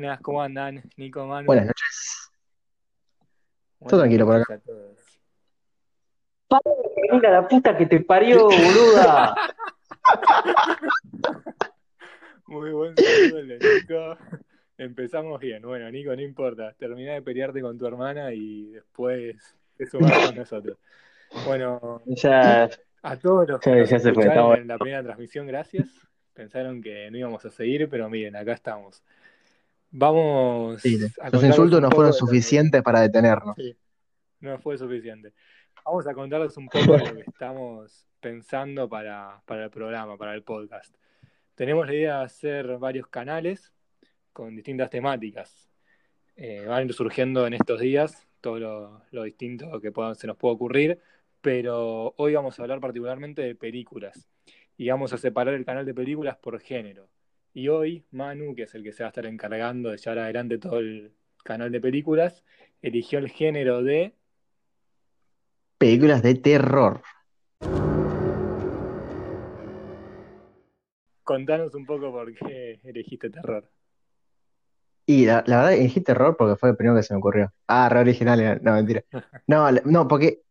Buenas, ¿cómo andan? Nico, Manu. Buenas noches. Buenas Todo tranquilo por acá. a todos. Mira la puta que te parió, boluda. Muy buen saludo Nico. Empezamos bien. Bueno, Nico, no importa. Terminá de pelearte con tu hermana y después te sumás con nosotros. Bueno, Ya, a todos los que ya, se fue, en la primera transmisión, gracias. Pensaron que no íbamos a seguir, pero miren, acá estamos. Vamos Sí, a los insultos no fueron suficientes para detenernos. Sí, no fue suficiente. Vamos a contarles un poco de lo que estamos pensando para, para el programa, para el podcast. Tenemos la idea de hacer varios canales con distintas temáticas. Eh, van surgiendo en estos días todo lo, lo distinto que pueda- se nos pueda ocurrir, pero hoy vamos a hablar particularmente de películas y vamos a separar el canal de películas por género. Y hoy Manu, que es el que se va a estar encargando de llevar adelante todo el canal de películas, eligió el género de Películas de terror. Contanos un poco por qué elegiste terror. Y la, la verdad elegí terror porque fue el primero que se me ocurrió. Ah, re original. era. No, mentira. No, no, porque,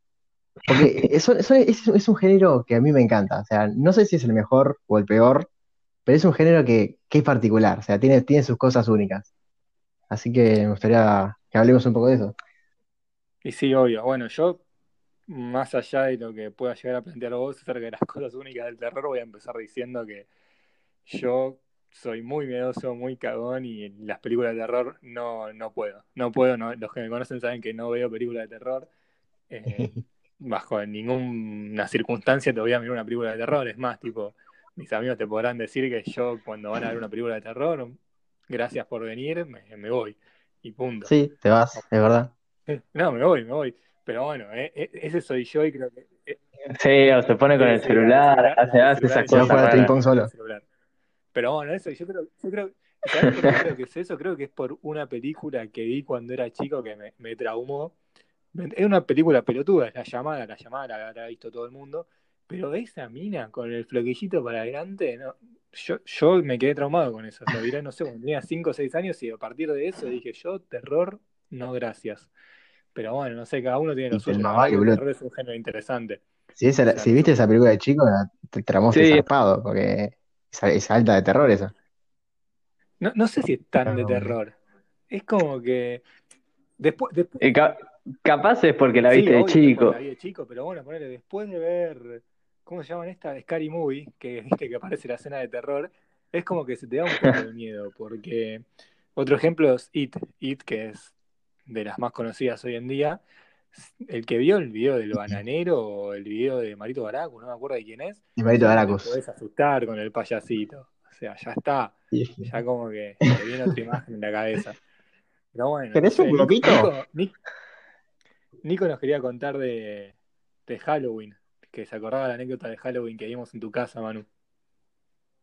porque es, un- es, un- es- es un género que a mí me encanta. O sea, no sé si es el mejor o el peor, pero es un género que, que es particular. O sea, tiene, tiene sus cosas únicas. Así que me gustaría que hablemos un poco de eso. Y sí, obvio. Bueno, yo, más allá de lo que pueda llegar a plantear vos acerca de las cosas únicas del terror, voy a empezar diciendo que yo soy muy miedoso, muy cagón y en las películas de terror no, no puedo. No puedo, no- los que me conocen saben que no veo películas de terror. Eh, bajo ninguna circunstancia te voy a mirar una película de terror. Es más, tipo, mis amigos te podrán decir que yo cuando van a ver una película de terror, gracias por venir, me, me voy. Y punto. Sí, te vas, es verdad. No, me voy, me voy. Pero bueno, eh, eh, ese soy yo y creo que... eh, Sí, o se pone con el celular, el hace, esas cosas solo. el celular. Pero bueno, eso, yo creo, yo creo, ¿sabes por qué creo que es eso? Creo que es por una película que vi cuando era chico que me, me traumó. Es una película pelotuda, es La Llamada, La Llamada la habrá visto todo el mundo, pero esa mina con el floquillito para adelante, no, yo, yo me quedé traumado con eso, lo diré, no sé, cuando tenía 5 o 6 años y a partir de eso dije yo, terror, no gracias. Pero bueno, no sé, cada uno tiene lo suyo, el terror es un género interesante. Si, esa- O sea, si no viste esa película de chico, te tramaste Sí, zarpado, porque es, es alta de terror esa. No, no sé si es tan de terror. Es como que después, después eh, ca- capaz es porque la sí, viste de obvio, chico. la vi de chico, pero bueno, ponele, después de ver, ¿cómo se llaman esta? Scary Movie, que viste que aparece la escena de terror, es como que se te da un poco de miedo, porque otro ejemplo es It, It, que es de las más conocidas hoy en día. El que vio el video del bananero o el video de Marito Baracu, no me acuerdo de quién es, Y Marito no te Baracus. podés asustar con el payasito. O sea, ya está, ya como que te viene otra imagen en la cabeza. Pero bueno, no ¿Tenés un globito? Nico- Nico nos quería contar de, de Halloween, que se acordaba la anécdota de Halloween que vimos en tu casa, Manu.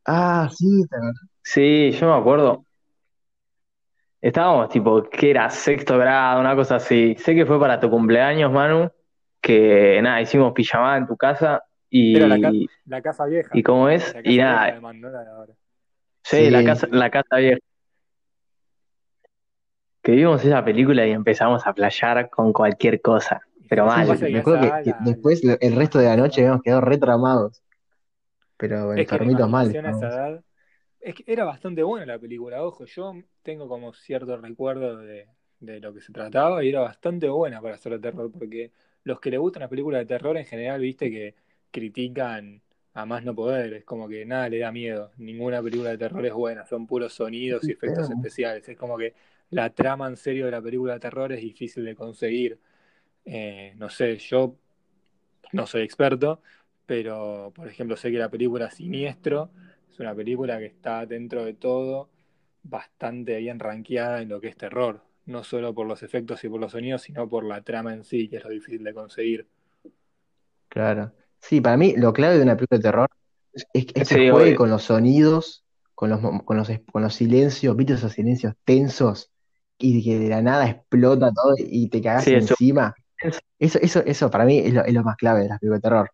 Ah, sí, te. Sí, yo me acuerdo. Estábamos tipo, que era sexto grado, una cosa así. Sé que fue para tu cumpleaños, Manu, que nada, hicimos pijamada en tu casa Era la, ca- y, la casa vieja, y cómo es, la y vieja nada, además, no la de ahora. sí, la casa, la casa vieja. Que vimos esa película y empezamos a playar con cualquier cosa, pero mal. que me acuerdo que, la- después el resto de la noche habíamos quedado retramados, pero enfermitos mal edad. Es que era bastante buena la película, ojo. Yo tengo como cierto recuerdo de, de lo que se trataba y era bastante buena para hacer de terror, porque los que le gustan las películas de terror en general, viste que critican a más no poder. Es como que nada le da miedo. Ninguna película de terror es buena, son puros sonidos y efectos especiales. Es como que la trama en serio de la película de terror es difícil de conseguir. Eh, no sé, yo no soy experto, pero por ejemplo sé que la película Siniestro es una película que está dentro de todo bastante bien rankeada en lo que es terror, no solo por los efectos y por los sonidos, sino por la trama en sí, que es lo difícil de conseguir. claro. Sí, para mí lo clave de una película de terror es, es que Sí, juegue obvio. con los sonidos, con los, mo- con los, con los silencios, ¿viste esos silencios tensos? Y que de la nada explota todo y te Sí, eso. encima. Eso, eso, eso para mí es lo, es lo más clave de las películas de terror.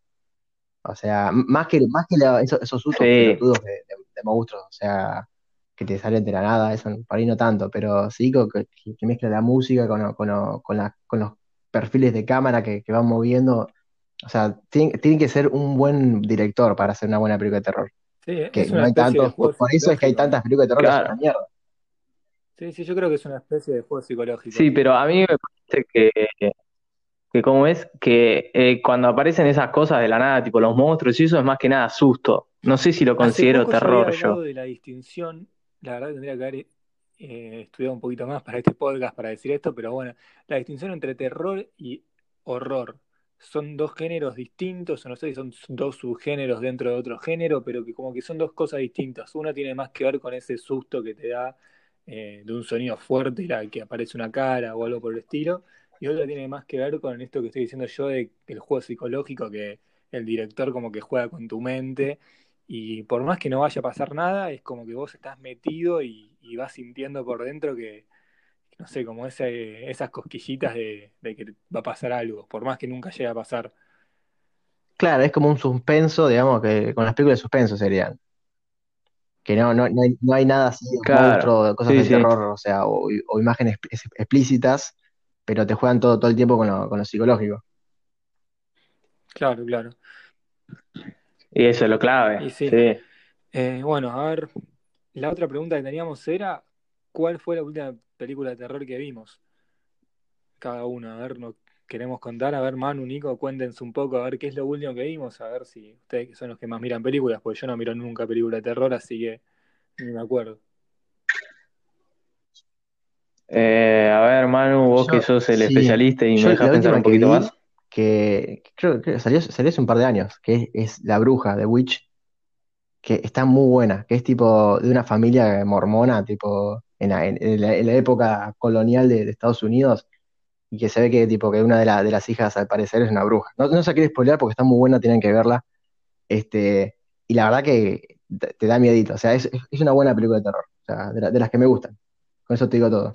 O sea, más que, más que la- esos, esos sustos Sí, pelotudos de, de- de monstruos, o sea, que te salen de la nada, eso por ahí no tanto, pero sí que, que mezcla la música con, lo- con, lo- con, la- con los perfiles de cámara que, que van moviendo. O sea, tiene, tiene que ser un buen director para hacer una buena película de terror. Sí, Que es no hay tantos, por, por eso es que hay tantas películas de terror que son una mierda. Sí, sí, yo creo que es una especie de juego psicológico. Sí, pero a mí me parece que, que como es, que eh, cuando aparecen esas cosas de la nada, tipo los monstruos y eso, es más que nada susto. No sé si lo Hace considero poco yo terror había yo. de la distinción, la verdad tendría que haber eh, estudiado un poquito más para este podcast para decir esto, pero bueno, la distinción entre terror y horror. Son dos géneros distintos, o no sé si son dos subgéneros dentro de otro género, pero que como que son dos cosas distintas. Una tiene más que ver con ese susto que te da eh, de un sonido fuerte, la que aparece una cara o algo por el estilo, y otra tiene más que ver con esto que estoy diciendo yo de el juego psicológico, que el director como que juega con tu mente y por más que no vaya a pasar nada, es como que vos estás metido y, y vas sintiendo por dentro que, no sé, como ese, esas cosquillitas de, de que va a pasar algo, por más que nunca llegue a pasar. Claro, es como un suspenso, digamos, que con las películas de suspenso serían. Que no, no, no hay, no hay nada así de Claro, monstruo, cosas sí, de sí. terror, o sea, o, o imágenes explí- explícitas, pero te juegan todo, todo el tiempo con lo, con lo psicológico. Claro, claro. Y eso es lo clave. Y sí. Sí. Eh, bueno, a ver, la otra pregunta que teníamos era, ¿cuál fue la última película de terror que vimos? Cada uno, a ver, nos queremos contar, a ver, Manu, Nico, cuéntense un poco, a ver qué es lo último que vimos, a ver si ustedes que son los que más miran películas, porque yo no miro nunca película de terror, así que ni me acuerdo. Eh, a ver, Manu, vos Yo- que sos el sí, especialista y me yo dejas la pensar un que poquito vi, más. que creo que salió, salió hace un par de años, que es, es La Bruja, de Witch, que está muy buena, que es tipo de una familia mormona, tipo en la, en- en la- en la época colonial de, de Estados Unidos, y que se ve que tipo que una de, la- de las hijas al parecer es una bruja. No, no se quiere spoilear porque está muy buena, tienen que verla. Este, y la verdad que te, te da miedito, o sea, es, es una buena película de terror, o sea, de las que me gustan. Con eso te digo todo.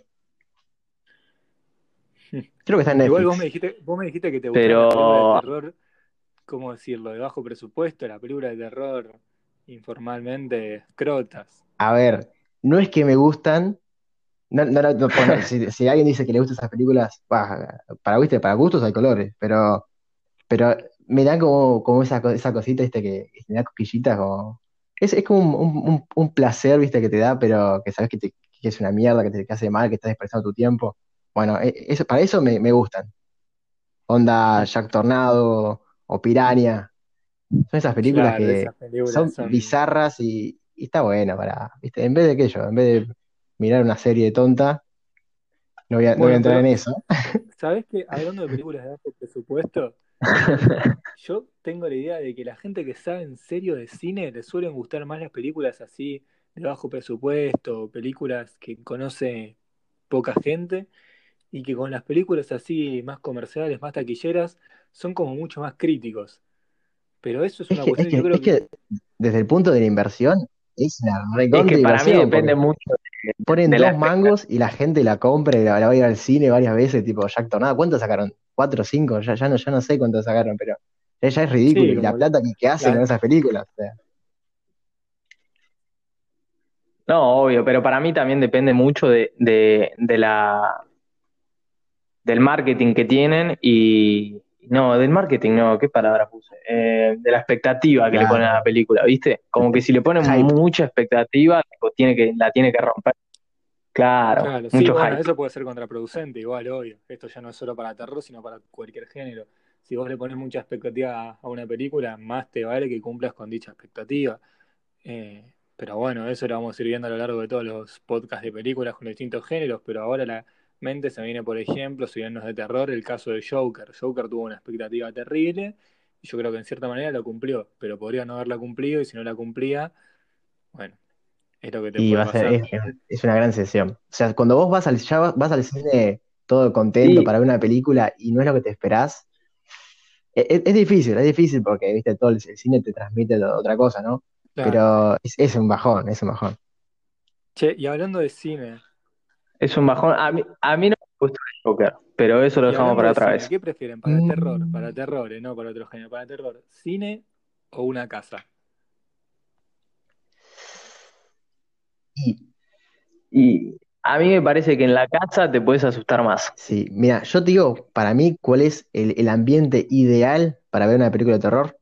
Creo que está en Igual vos me Netflix. dijiste, vos me dijiste que te gustan Pero- las películas de terror, ¿cómo decirlo? De bajo presupuesto, la película de terror informalmente crotas. A ver, no es que me gustan, no, no, no, no, bueno, si, si alguien dice que le gustan esas películas, bah, para, ¿viste? Para gustos hay colores, pero, pero me da como, como esa, esa cosita, ¿viste? Que, que me da cosquillitas, como... Es, es como un, un- un- un placer, ¿viste? Que te da, pero que sabes que, te- que es una mierda, que te que hace mal, que estás despreciando tu tiempo. Bueno, e- eso, para eso me, me gustan. Onda Jack Tornado o Piranha. Son esas películas Claro, que esas películas son son... bizarras y, y está buena para, ¿viste? En vez de aquello, en vez de mirar una serie tonta, no voy a, no voy a Bueno, entrar pero en eso. ¿sabés que hablando de películas de bajo presupuesto, yo tengo la idea de que la gente que sabe en serio de cine le suelen gustar más las películas así de bajo presupuesto, películas que conoce poca gente y que con las películas así más comerciales, más taquilleras, son como mucho más críticos. Pero eso es Es una que, es cuestión, yo que, creo es que desde el punto de la inversión, es una Es que para mí depende mucho de, ponen de la dos mangos y la gente la compra y la, la va a ir al cine varias veces, tipo Jack Tornado. ¿Cuánto sacaron? ¿Cuatro o cinco? Ya, ya, no, ya no sé cuánto sacaron, pero ya, ya es ridículo. Sí, y la como plata que, que hacen con esas películas. o sea. No, obvio, pero para mí también depende mucho de, de, de la, del marketing que tienen y... No, del marketing no, ¿qué palabra puse? Eh, de la expectativa que le ponen a la película, ¿viste? Como que si le ponen Hype. mucha expectativa, tipo, tiene que, la tiene que romper. Claro, Claro, sí, mucho bueno, hype. eso puede ser contraproducente, igual, obvio. Esto ya no es solo para terror, sino para cualquier género. Si vos le pones mucha expectativa a una película, más te vale que cumplas con dicha expectativa. Eh, pero bueno, eso lo vamos a ir viendo a lo largo de todos los podcasts de películas con distintos géneros, pero ahora la mente se viene, por ejemplo, si bien no es de terror, el caso de Joker. Joker tuvo una expectativa terrible y yo creo que en cierta manera lo cumplió, pero podría no haberla cumplido y si no la cumplía, bueno, es lo que te Y puede va a ser, es, es una gran sesión. O sea, cuando vos vas al, ya vas al cine todo contento Sí, para ver una película y no es lo que te esperás, e- e- es, difícil, es difícil porque, viste, todo el, el cine te transmite otra cosa, ¿no? Claro. Pero es, es un bajón, es un bajón. Che, y hablando de cine, es un bajón. A mí, a mí no me gusta el Joker, pero eso lo dejamos para de otra cine, vez. ¿qué prefieren? ¿Para terror? Mm. Para terror, eh, no para otro género. Para terror, ¿cine o una casa? Y Y a mí me parece que en la casa te puedes asustar más. Sí, mira, yo te digo, para mí, ¿cuál es el, el ambiente ideal para ver una película de terror?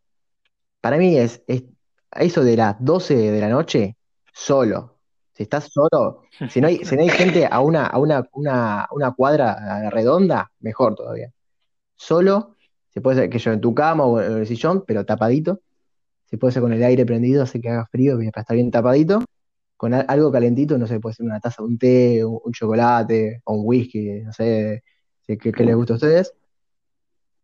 Para mí es, es a eso de las 12 de la noche, solo. Si estás solo, si no hay, si no hay gente a una, a una, una, cuadra redonda, mejor todavía. Solo, se puede ser que yo en tu cama o en el sillón, pero tapadito. Se puede ser con el aire prendido, así que haga frío, para estar bien tapadito. Con al- algo calentito, no sé, puede ser una taza de un té, un, chocolate o un whisky, no sé qué les gusta a ustedes.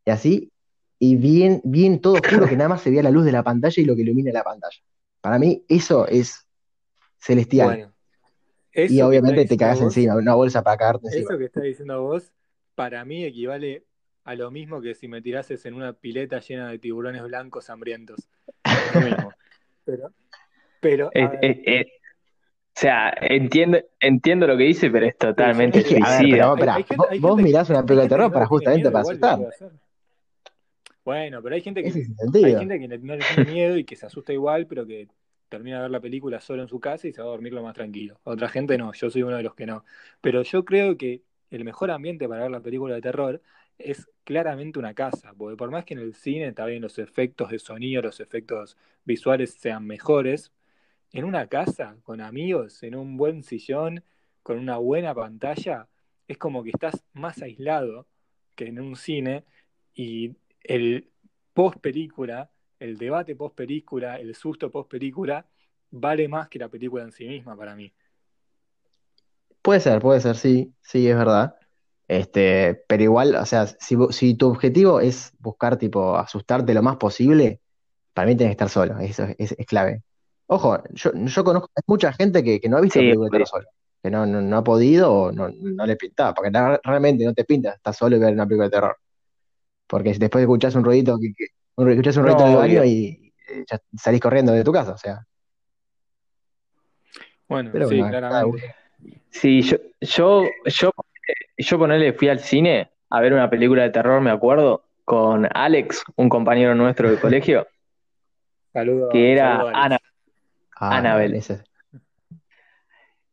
Y así, y bien, bien todo oscuro, que nada más se vea la luz de la pantalla y lo que ilumina la pantalla. Para mí, eso es celestial. Bueno, Y obviamente te cagas vos, encima, una bolsa para cagarte encima. eso que estás diciendo vos, para mí equivale a lo mismo que si me tirases en una pileta llena de tiburones blancos hambrientos. Es lo mismo. Pero, pero, a Es- ver, es- es- o sea, entiendo, entiendo lo que dice, pero es totalmente Es que, a ver, suicida. pero hay, espera, hay gente, vos, hay vos gente, mirás una película de terror para justamente miedo, para asustar. Bueno, pero hay gente que, hay gente que no le tiene miedo y que se asusta igual, pero que termina de ver la película solo en su casa y se va a dormir lo más tranquilo. Otra gente no, yo soy uno de los que no. Pero yo creo que el mejor ambiente para ver la película de terror es claramente una casa, porque por más que en el cine también los efectos de sonido, los efectos visuales sean mejores, en una casa, con amigos, en un buen sillón, con una buena pantalla, es como que estás más aislado que en un cine y el post película, el debate post película, el susto post película, vale más que la película en sí misma para mí. Puede ser, puede ser, sí, sí, es verdad. Este, pero igual, o sea, si, tu objetivo es buscar, tipo, asustarte lo más posible, para mí tienes que estar solo, eso es, es- es clave. Ojo, yo, yo conozco hay mucha gente que, que no ha visto Sí, película de terror solo, que no, no, no ha podido o no, no le pintaba, porque realmente no te pinta estar solo y ver una película de terror. Porque si después escuchás un ruidito, que, que- un, escuchás un el no, baño obvio. y eh, ya salís corriendo de tu casa, o sea. Bueno, Pero sí, bueno, claramente. Sí, yo, yo, yo, yo ponele, fui al cine a ver una película de terror, me acuerdo, con Alex, un compañero nuestro de colegio, Saludo, que era saludo Ana. Ah, Annabelle. ese-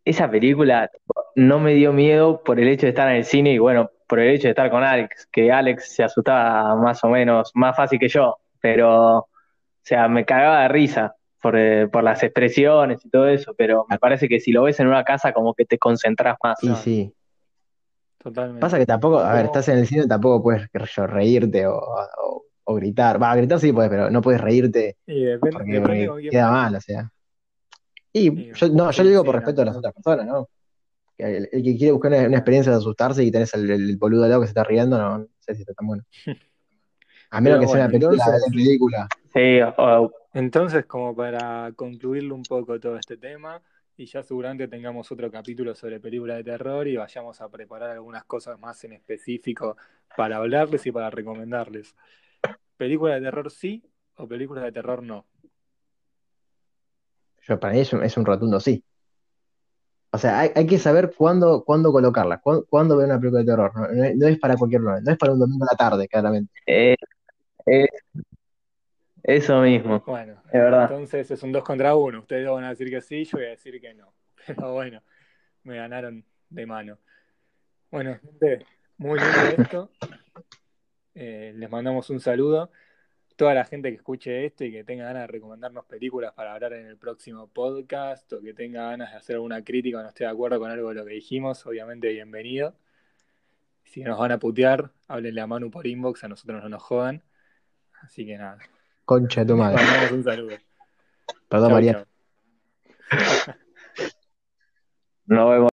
Esa película no me dio miedo por el hecho de estar en el cine y bueno, por el hecho de estar con Alex, que Alex se asustaba más o menos, más fácil que yo, pero, o sea, me cagaba de risa por, eh, por las expresiones y todo eso, pero me parece que si lo ves en una casa como que te concentras más. Claro, sí. totalmente. Pasa que tampoco, a ver, estás en el cine, tampoco puedes, reírte o, o- o gritar. Va, gritar sí puedes, pero no puedes reírte y depende, porque, depende porque queda mal, o sea. Y Y, yo, no, yo sí, lo digo sí, por respeto a las otras personas, ¿no? El, el que quiere buscar una, experiencia de asustarse y tenés el, el boludo al lado que se está riendo, no, no sé si está tan bueno. A menos que sea una película entonces, ridícula. Sí, entonces como para concluirle un poco todo este tema, y ya seguramente tengamos otro capítulo sobre películas de terror y vayamos a preparar algunas cosas más en específico para hablarles y para recomendarles. ¿Películas de terror sí o películas de terror no? Yo, para mí es un, es un rotundo sí. O sea, hay, hay que saber cuándo, cuándo colocarla, cuándo, cuándo ver una película de terror. No, no es no es para cualquier momento, no es para un domingo a la tarde, claramente. eh, eh, eso mismo, Bueno, es verdad. entonces es un dos contra uno. Ustedes dos van a decir que sí, yo voy a decir que no. Pero bueno, me ganaron de mano. Bueno, gente, muy lindo esto. Eh, les mandamos un saludo. Toda la gente que escuche esto y que tenga ganas de recomendarnos películas para hablar en el próximo podcast o que tenga ganas de hacer alguna crítica o no esté de acuerdo con algo de lo que dijimos, obviamente bienvenido. Si nos van a putear, háblenle a Manu por inbox, a nosotros no nos jodan. Así que nada, Concha de tu madre. mandamos un saludo. Perdón, Chau, María. chau. Nos vemos.